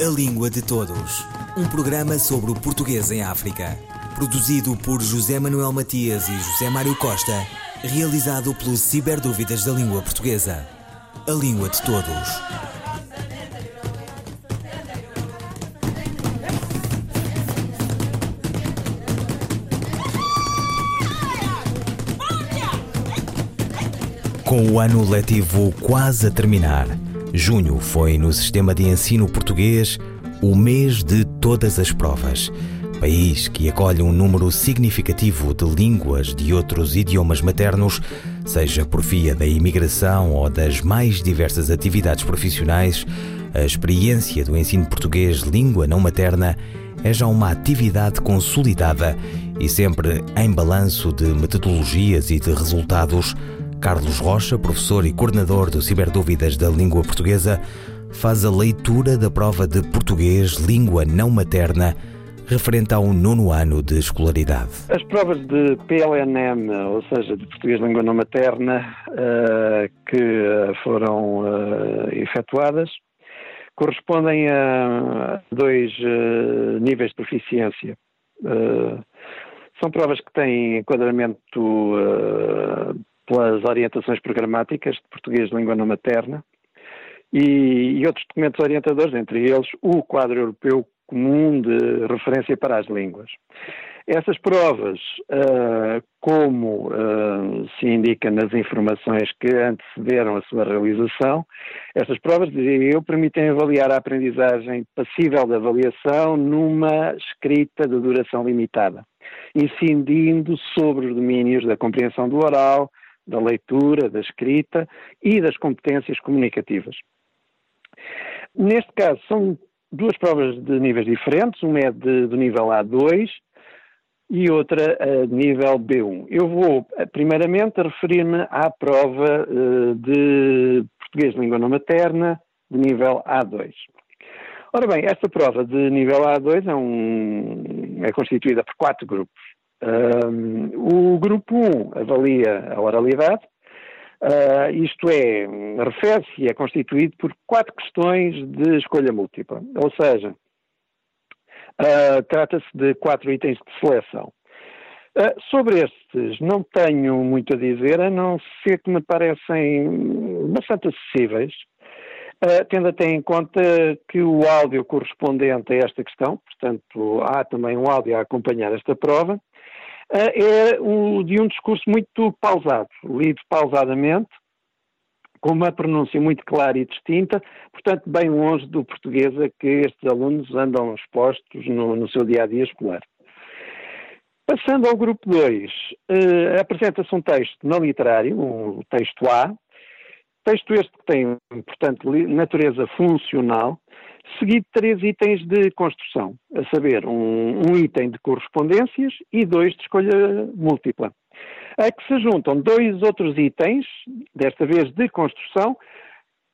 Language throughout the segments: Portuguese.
A Língua de Todos. Um programa sobre o português em África. Produzido por José Manuel Matias e José Mário Costa. Realizado pelo Ciberdúvidas da Língua Portuguesa. A Língua de Todos. Com o ano letivo quase a terminar, junho foi no sistema de ensino português o mês de todas as provas. País que acolhe um número significativo de línguas de outros idiomas maternos, seja por via da imigração ou das mais diversas atividades profissionais, a experiência do ensino português língua não materna é já uma atividade consolidada e sempre em balanço de metodologias e de resultados Carlos Rocha, professor e coordenador do Ciberdúvidas da Língua Portuguesa, faz a leitura da prova de português língua não materna referente ao nono ano de escolaridade. As provas de PLNM, ou seja, de português língua não materna, uh, que foram uh, efetuadas, correspondem a dois níveis de proficiência. são provas que têm enquadramento pelas orientações programáticas de português de língua não materna e, e, outros documentos orientadores, entre eles o quadro europeu comum de referência para as línguas. Essas provas, uh, como uh, se indica nas informações que antecederam a sua realização, essas provas, diria eu, permitem avaliar a aprendizagem passível de avaliação numa escrita de duração limitada, incidindo sobre os domínios da compreensão do oral, da leitura, da escrita e das competências comunicativas. Neste caso, são duas provas de níveis diferentes, uma é de, do nível A2 e outra uh, de nível B1. Eu vou, eh, primeiramente, referir-me à prova uh, de português de língua não materna de nível A2. Ora bem, esta prova de nível A2 é, um, é constituída por quatro grupos. O grupo 1 avalia a oralidade, uh, isto é, refere-se e é constituído por quatro questões de escolha múltipla, ou seja, uh, trata-se de quatro itens de seleção. Uh, sobre estes não tenho muito a dizer, a não ser que me parecem bastante acessíveis, Uh, tendo até em conta que o áudio correspondente a esta questão, portanto, há também um áudio a acompanhar esta prova, é de um discurso muito pausado, lido pausadamente, com uma pronúncia muito clara e distinta, portanto, bem longe do português a que estes alunos andam expostos no, no seu dia a dia escolar. Passando ao grupo 2, eh, apresenta-se um texto não literário, um texto A, texto este que tem, portanto, natureza funcional, seguido de três itens de construção, a saber, um, um item de correspondências e dois de escolha múltipla. A que se juntam dois outros itens, desta vez de construção,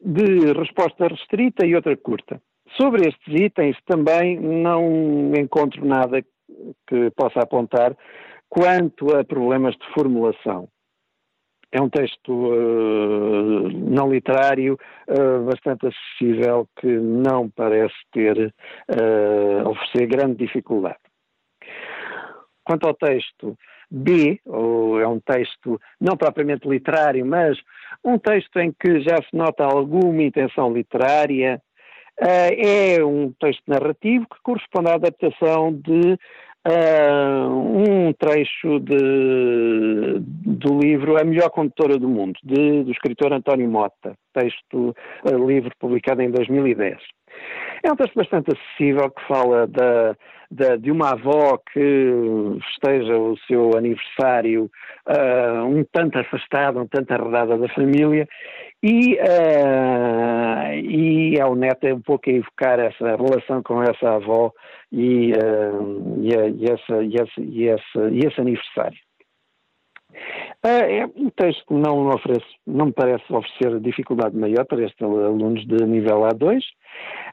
de resposta restrita e outra curta. Sobre estes itens também não encontro nada que possa apontar quanto a problemas de formulação. É um texto uh, não literário, uh, bastante acessível, que não parece ter, uh, oferecer grande dificuldade. Quanto ao texto B, ou é um texto não propriamente literário, mas um texto em que já se nota alguma intenção literária, é um texto narrativo que corresponde à adaptação de uh, um trecho de, do livro A Melhor Condutora do Mundo, de, do escritor António Mota, texto, uh, livro publicado em 2010. É um texto bastante acessível que fala da, da, de uma avó que festeja o seu aniversário uh, um tanto afastada, um tanto arredada da família e, uh, e é o neto um pouco a evocar essa relação com essa avó e, uh, e, e, essa, e, essa, e, essa, e esse aniversário. Uh, é um texto que não, oferece, não me parece oferecer dificuldade maior para estes alunos de nível A2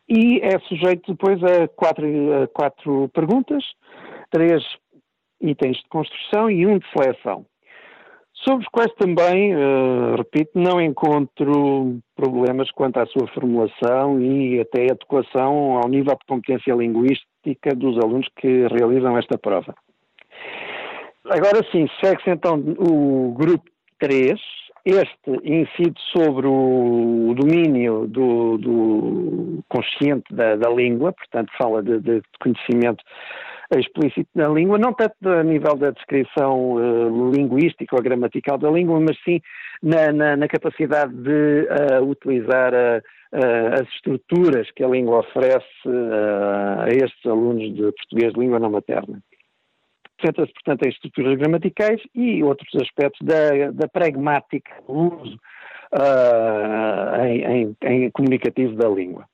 e é sujeito depois a quatro, a quatro perguntas, três itens de construção e um de seleção. sobre os quais também, uh, repito, não encontro problemas quanto à sua formulação e até adequação ao nível de competência linguística dos alunos que realizam esta prova. Agora sim, segue-se então o grupo 3, este incide sobre o domínio do, do consciente da, da, língua, portanto fala de, de, conhecimento explícito da língua, não tanto a nível da descrição uh, linguística ou gramatical da língua, mas sim na, na, na capacidade de uh, utilizar uh, as estruturas que a língua oferece a estes alunos de português de língua não materna. Centra-se, portanto, em estruturas gramaticais e outros aspectos da, da pragmática uso uh, em, em, em, comunicativo da língua.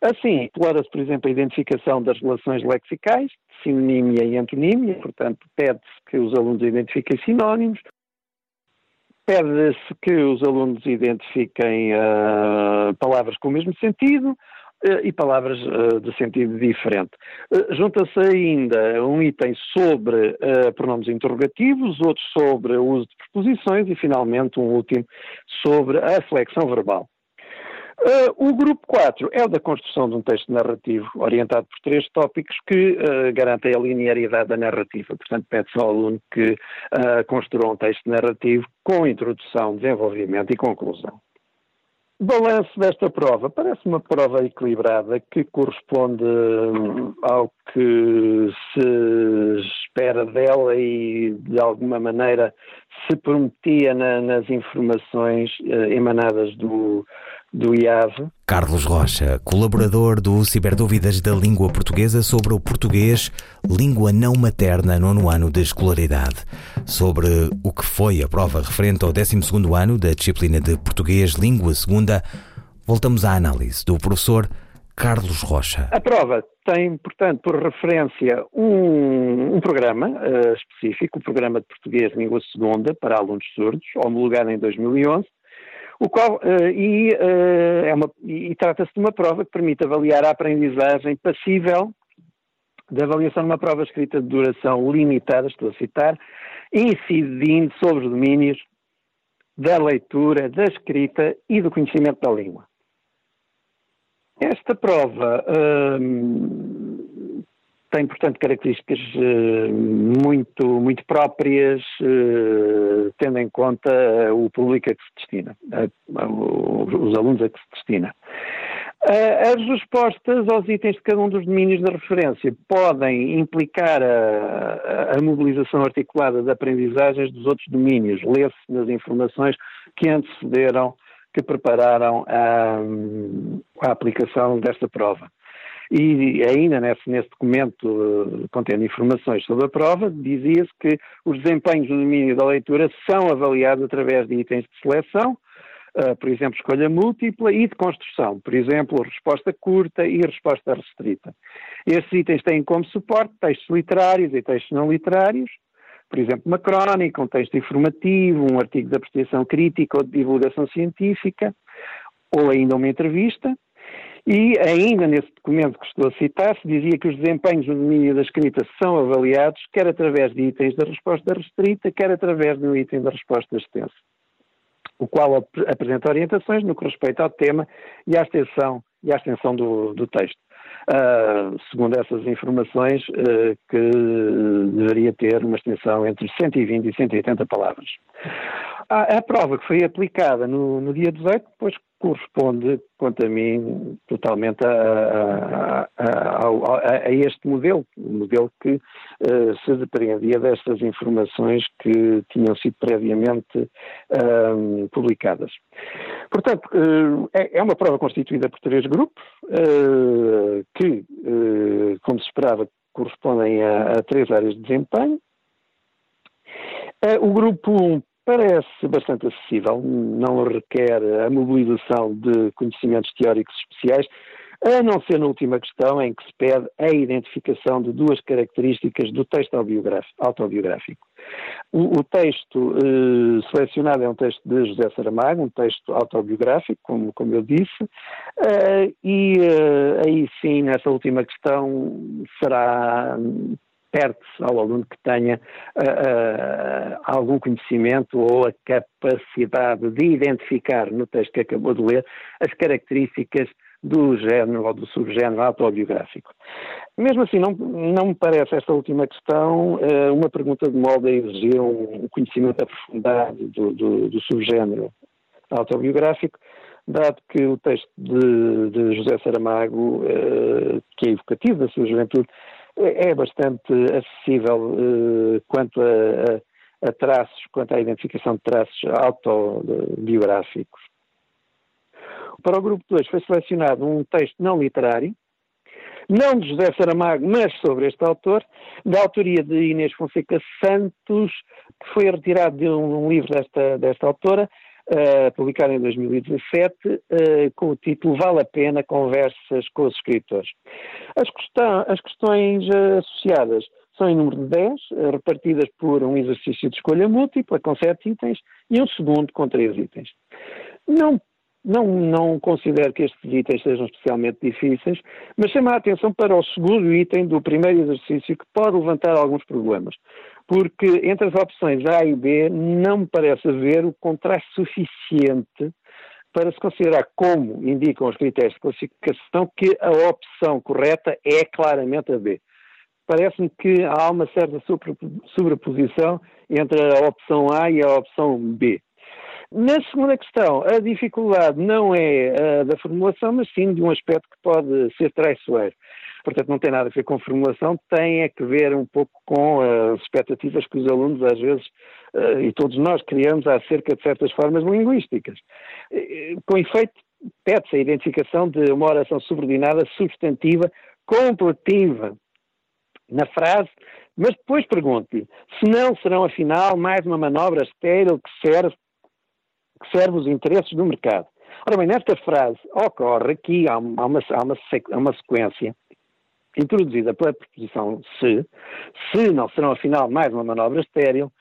Assim, explora-se, por exemplo, a identificação das relações lexicais, sinonímia e antonímia, portanto, pede-se que os alunos identifiquem sinónimos, pede-se que os alunos identifiquem uh, palavras com o mesmo sentido, e palavras uh, de sentido diferente. Uh, Junta-se ainda um item sobre uh, pronomes interrogativos, outro sobre o uso de preposições e, finalmente, um último sobre a flexão verbal. o grupo 4 é o da construção de um texto narrativo orientado por três tópicos que garantem a linearidade da narrativa. Portanto, pede-se ao aluno que construa um texto narrativo com introdução, desenvolvimento e conclusão. Balanço desta prova. Parece uma prova equilibrada que corresponde hum, ao que se espera dela e, de alguma maneira, se prometia na, nas informações eh, emanadas do, do IAV. Carlos Rocha, colaborador do Ciberdúvidas da Língua Portuguesa sobre o português, língua não materna, nono ano de escolaridade. Sobre o que foi a prova referente ao 12 ano da disciplina de Português Língua Segunda, voltamos à análise do professor Carlos Rocha. A prova tem, portanto, por referência um, um programa uh, específico, o Programa de Português Língua Segunda para alunos surdos, homologado em 2011, o qual, uh, e, uh, é e trata-se de uma prova que permite avaliar a aprendizagem passível de avaliação de uma prova escrita de duração limitada, estou a citar, incidindo sobre os domínios da leitura, da escrita e do conhecimento da língua. Esta prova hum, tem, portanto, características uh, muito, muito próprias, uh, tendo em conta o público a que se destina, os alunos a que se destina. As respostas aos itens de cada um dos domínios de referência podem implicar a, a mobilização articulada de aprendizagens dos outros domínios, lê-se nas informações que antecederam, que prepararam a, a aplicação desta prova. E ainda nesse, nesse documento uh, contendo informações sobre a prova, dizia-se que os desempenhos no domínio da leitura são avaliados através de itens de seleção, uh, por exemplo, escolha múltipla e de construção, por exemplo, resposta curta e resposta restrita. Estes itens têm como suporte textos literários e textos não literários, por exemplo, uma crónica, um texto informativo, um artigo de apreciação crítica ou de divulgação científica, ou ainda uma entrevista, e ainda nesse documento que estou a citar, se dizia que os desempenhos no domínio da escrita são avaliados quer através de itens da resposta restrita, quer através de um item da resposta extensa, o qual ap apresenta orientações no que respeita ao tema e à extensão, e à extensão do, do texto. Uh, segundo essas informações, uh, que deveria ter uma extensão entre 120 e 180 palavras. A, a prova que foi aplicada no, no dia 18, depois corresponde, quanto a mim, totalmente a, a, a, este modelo, um modelo que uh, se depreendia destas informações que tinham sido previamente uh, publicadas. Portanto, uh, é, é, uma prova constituída por três grupos, que, como se esperava, correspondem a, a três áreas de desempenho. o grupo 1 parece bastante acessível, não requer a mobilização de conhecimentos teóricos especiais, a não ser na última questão em que se pede a identificação de duas características do texto autobiográfico. O, o texto eh, selecionado é um texto de José Saramago, um texto autobiográfico, como, como eu disse, eh, e eh, aí sim, nessa última questão, será perde-se ao aluno que tenha uh, uh, algum conhecimento ou a capacidade de identificar no texto que acabou de ler as características do género ou do subgénero autobiográfico. Mesmo assim, não, não me parece esta última questão uh, uma pergunta de modo a exigir um conhecimento aprofundado do, do, do subgénero autobiográfico, dado que o texto de, de José Saramago, que é evocativo da sua juventude, é, é bastante acessível uh, quanto a, a, a, traços, quanto à identificação de traços autobiográficos. Para o grupo 2 foi selecionado um texto não literário, não de José Saramago, mas sobre este autor, da autoria de Inês Fonseca Santos, que foi retirado de um livro desta, desta autora, publicado em 2017, uh, eh, com o título Vale a Pena Conversas com os Escritores. As, questão, as questões uh, associadas são em número de 10, repartidas por um exercício de escolha múltipla com 7 itens e um segundo com 3 itens. Não não, não considero que estes itens sejam especialmente difíceis, mas chama a atenção para o segundo item do primeiro exercício que pode levantar alguns problemas porque entre as opções A e B não me parece haver o contraste suficiente para se considerar, como indicam os critérios de classificação, que a opção correta é claramente a B. Parece-me que há uma certa sobreposição entre a opção A e a opção B. Na segunda questão, a dificuldade não é a da formulação, mas sim de um aspecto que pode ser traiçoeiro portanto não tem nada a ver com formulação, tem a que ver um pouco com as expectativas que os alunos às vezes, eh, e todos nós criamos acerca de certas formas linguísticas. Eh, com efeito, pede-se a identificação de uma oração subordinada substantiva completiva na frase, mas depois pergunto-lhe, se não serão afinal mais uma manobra estéril que serve, que serve os interesses do mercado. Ora bem, nesta frase ocorre aqui, há uma, há uma, há uma sequência introduzida pela preposição se, se não serão afinal mais uma manobra estéril,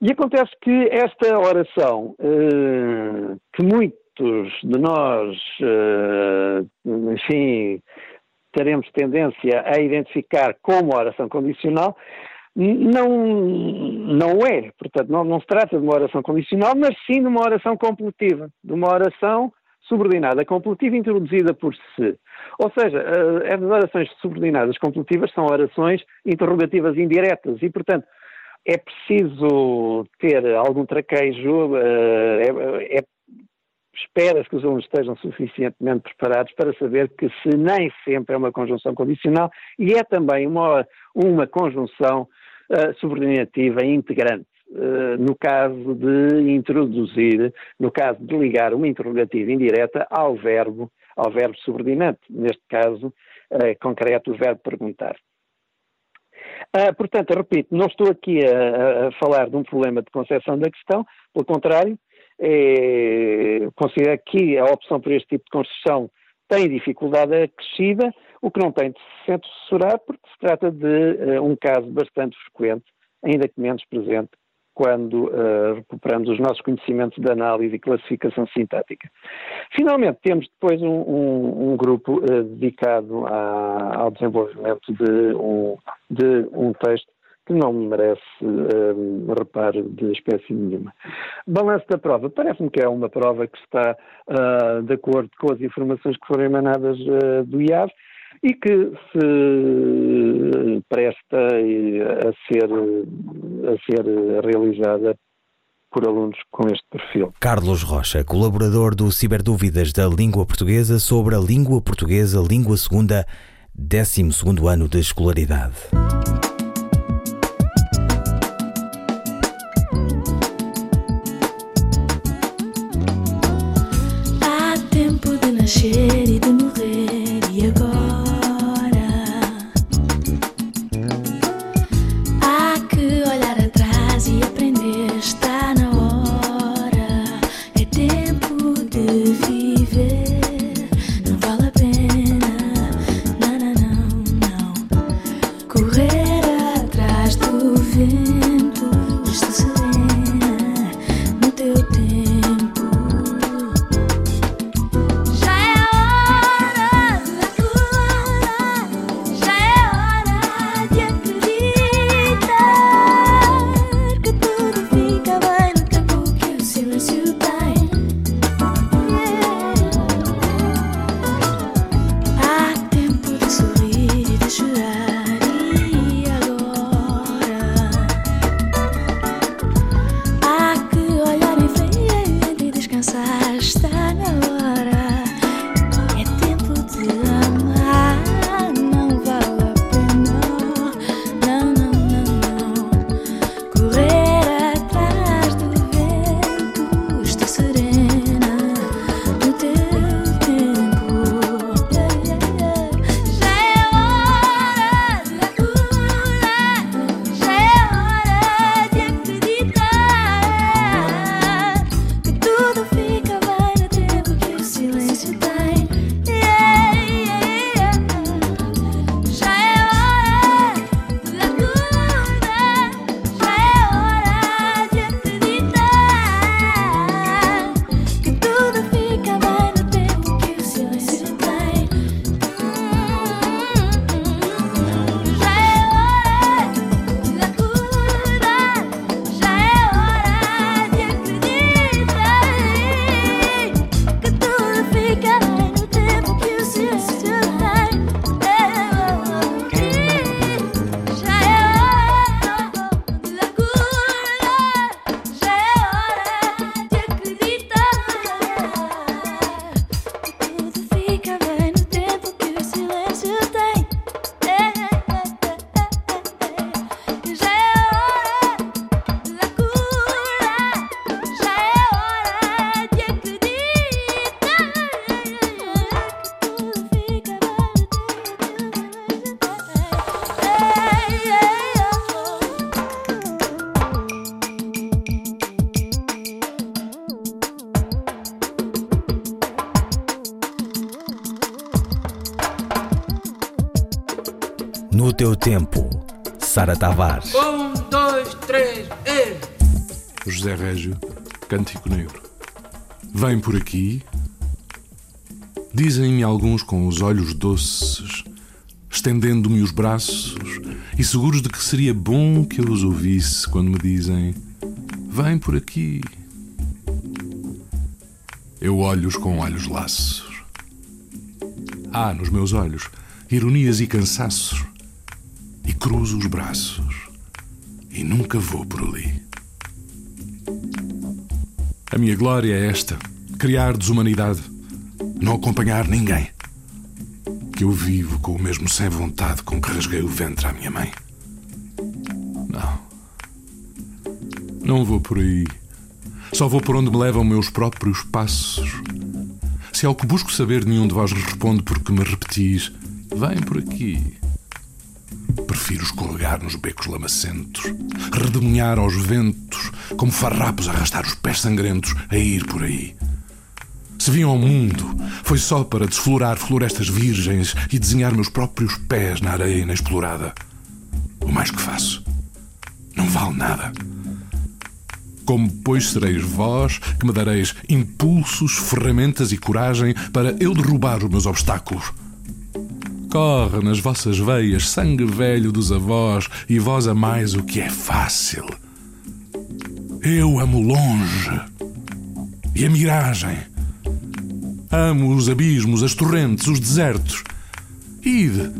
e acontece que esta oração, eh, que muitos de nós, eh, enfim, teremos tendência a identificar como oração condicional, não, não é. Portanto, não, não se trata de uma oração condicional, mas sim de uma oração completiva, de uma oração subordinada completiva introduzida por se. Ou seja, eh, as orações subordinadas completivas são orações interrogativas indiretas e, portanto, é preciso ter algum traquejo, eh, é, é, espera-se que os alunos estejam suficientemente preparados para saber que se nem sempre é uma conjunção condicional e é também uma, uma conjunção uh, subordinativa integrante. Eh, no caso de introduzir, no caso de ligar uma interrogativa indireta ao verbo, ao verbo subordinante, neste caso uh, concreto, o verbo perguntar. Uh, portanto, repito, não estou aqui a, a, falar de um problema de concepção da questão, pelo contrário, é, considero que a opção por este tipo de construção tem dificuldade acrescida, o que não tem de se censurar, porque se trata de uh, um caso bastante frequente, ainda que menos presente, quando uh, recuperamos os nossos conhecimentos de análise e classificação sintática. Finalmente, temos depois um, um, um grupo uh, dedicado à, ao desenvolvimento de um, de um texto que não merece uh, reparo de espécie nenhuma. Balanço da prova. Parece-me que é uma prova que está uh, de acordo com as informações que foram emanadas uh, do IAV e que se presta a ser, a ser realizada por alunos com este perfil. Carlos Rocha, colaborador do Ciberdúvidas da Língua Portuguesa sobre a língua portuguesa, língua segunda, 12 ano de escolaridade. No teu tempo, Sara Tavares. Um, dois, três, e... José Régio, Cântico Negro. Vem por aqui. Dizem-me alguns com os olhos doces, estendendo-me os braços e seguros de que seria bom que eu os ouvisse quando me dizem: Vem por aqui. Eu olho-os com olhos laços. Há nos meus olhos ironias e cansaços, cruzo os braços e nunca vou por ali. A minha glória é esta: criar desumanidade, não acompanhar ninguém. Que eu vivo com o mesmo sem vontade com que rasguei o ventre à minha mãe. Não. Não vou por aí. Só vou por onde me levam meus próprios passos. Se ao que busco saber nenhum de vós responde porque me repetis, vem por aqui. Prefiro escorregar nos becos lamacentos, redemoinhar aos ventos, como farrapos arrastar os pés sangrentos a ir por aí. Se vim ao mundo, foi só para desflorar florestas virgens e desenhar meus próprios pés na areia inexplorada. O mais que faço não vale nada. Como, pois, sereis vós que me dareis impulsos, ferramentas e coragem para eu derrubar os meus obstáculos. Corre nas vossas veias sangue velho dos avós e vós amais o que é fácil. Eu amo longe e a miragem. Amo os abismos, as torrentes, os desertos. Ide,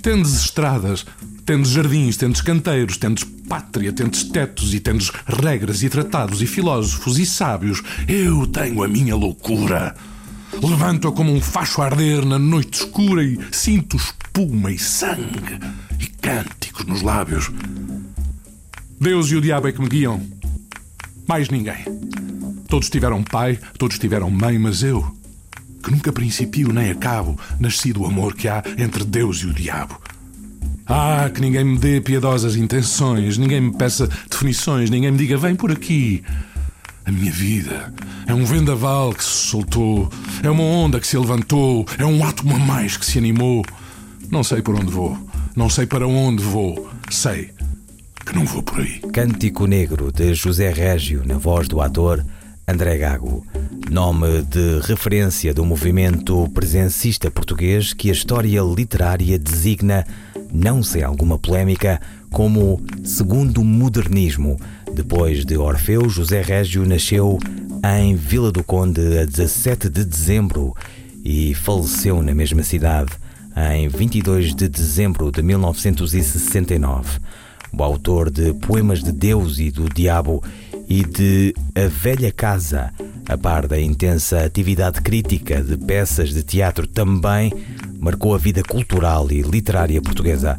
tendes estradas, tendes jardins, tendes canteiros, tendes pátria, tendes tetos e tendes regras e tratados e filósofos e sábios. Eu tenho a minha loucura. Levanto-a como um facho a arder na noite escura e sinto espuma e sangue e cânticos nos lábios. Deus e o diabo é que me guiam. Mais ninguém. Todos tiveram pai, todos tiveram mãe, mas eu, que nunca principio nem acabo, nasci do amor que há entre Deus e o diabo. Ah, que ninguém me dê piedosas intenções, ninguém me peça definições, ninguém me diga vem por aqui. A minha vida é um vendaval que se soltou, é uma onda que se levantou, é um átomo a mais que se animou. Não sei por onde vou, não sei para onde vou, sei que não vou por aí. Cântico Negro de José Régio, na voz do ator André Gago. Nome de referência do movimento presencista português que a história literária designa, não sem alguma polémica, como segundo modernismo. Depois de Orfeu, José Régio nasceu em Vila do Conde a 17 de dezembro e faleceu na mesma cidade em 22 de dezembro de 1969. O autor de Poemas de Deus e do Diabo e de A Velha Casa, a par da intensa atividade crítica de peças de teatro, também marcou a vida cultural e literária portuguesa.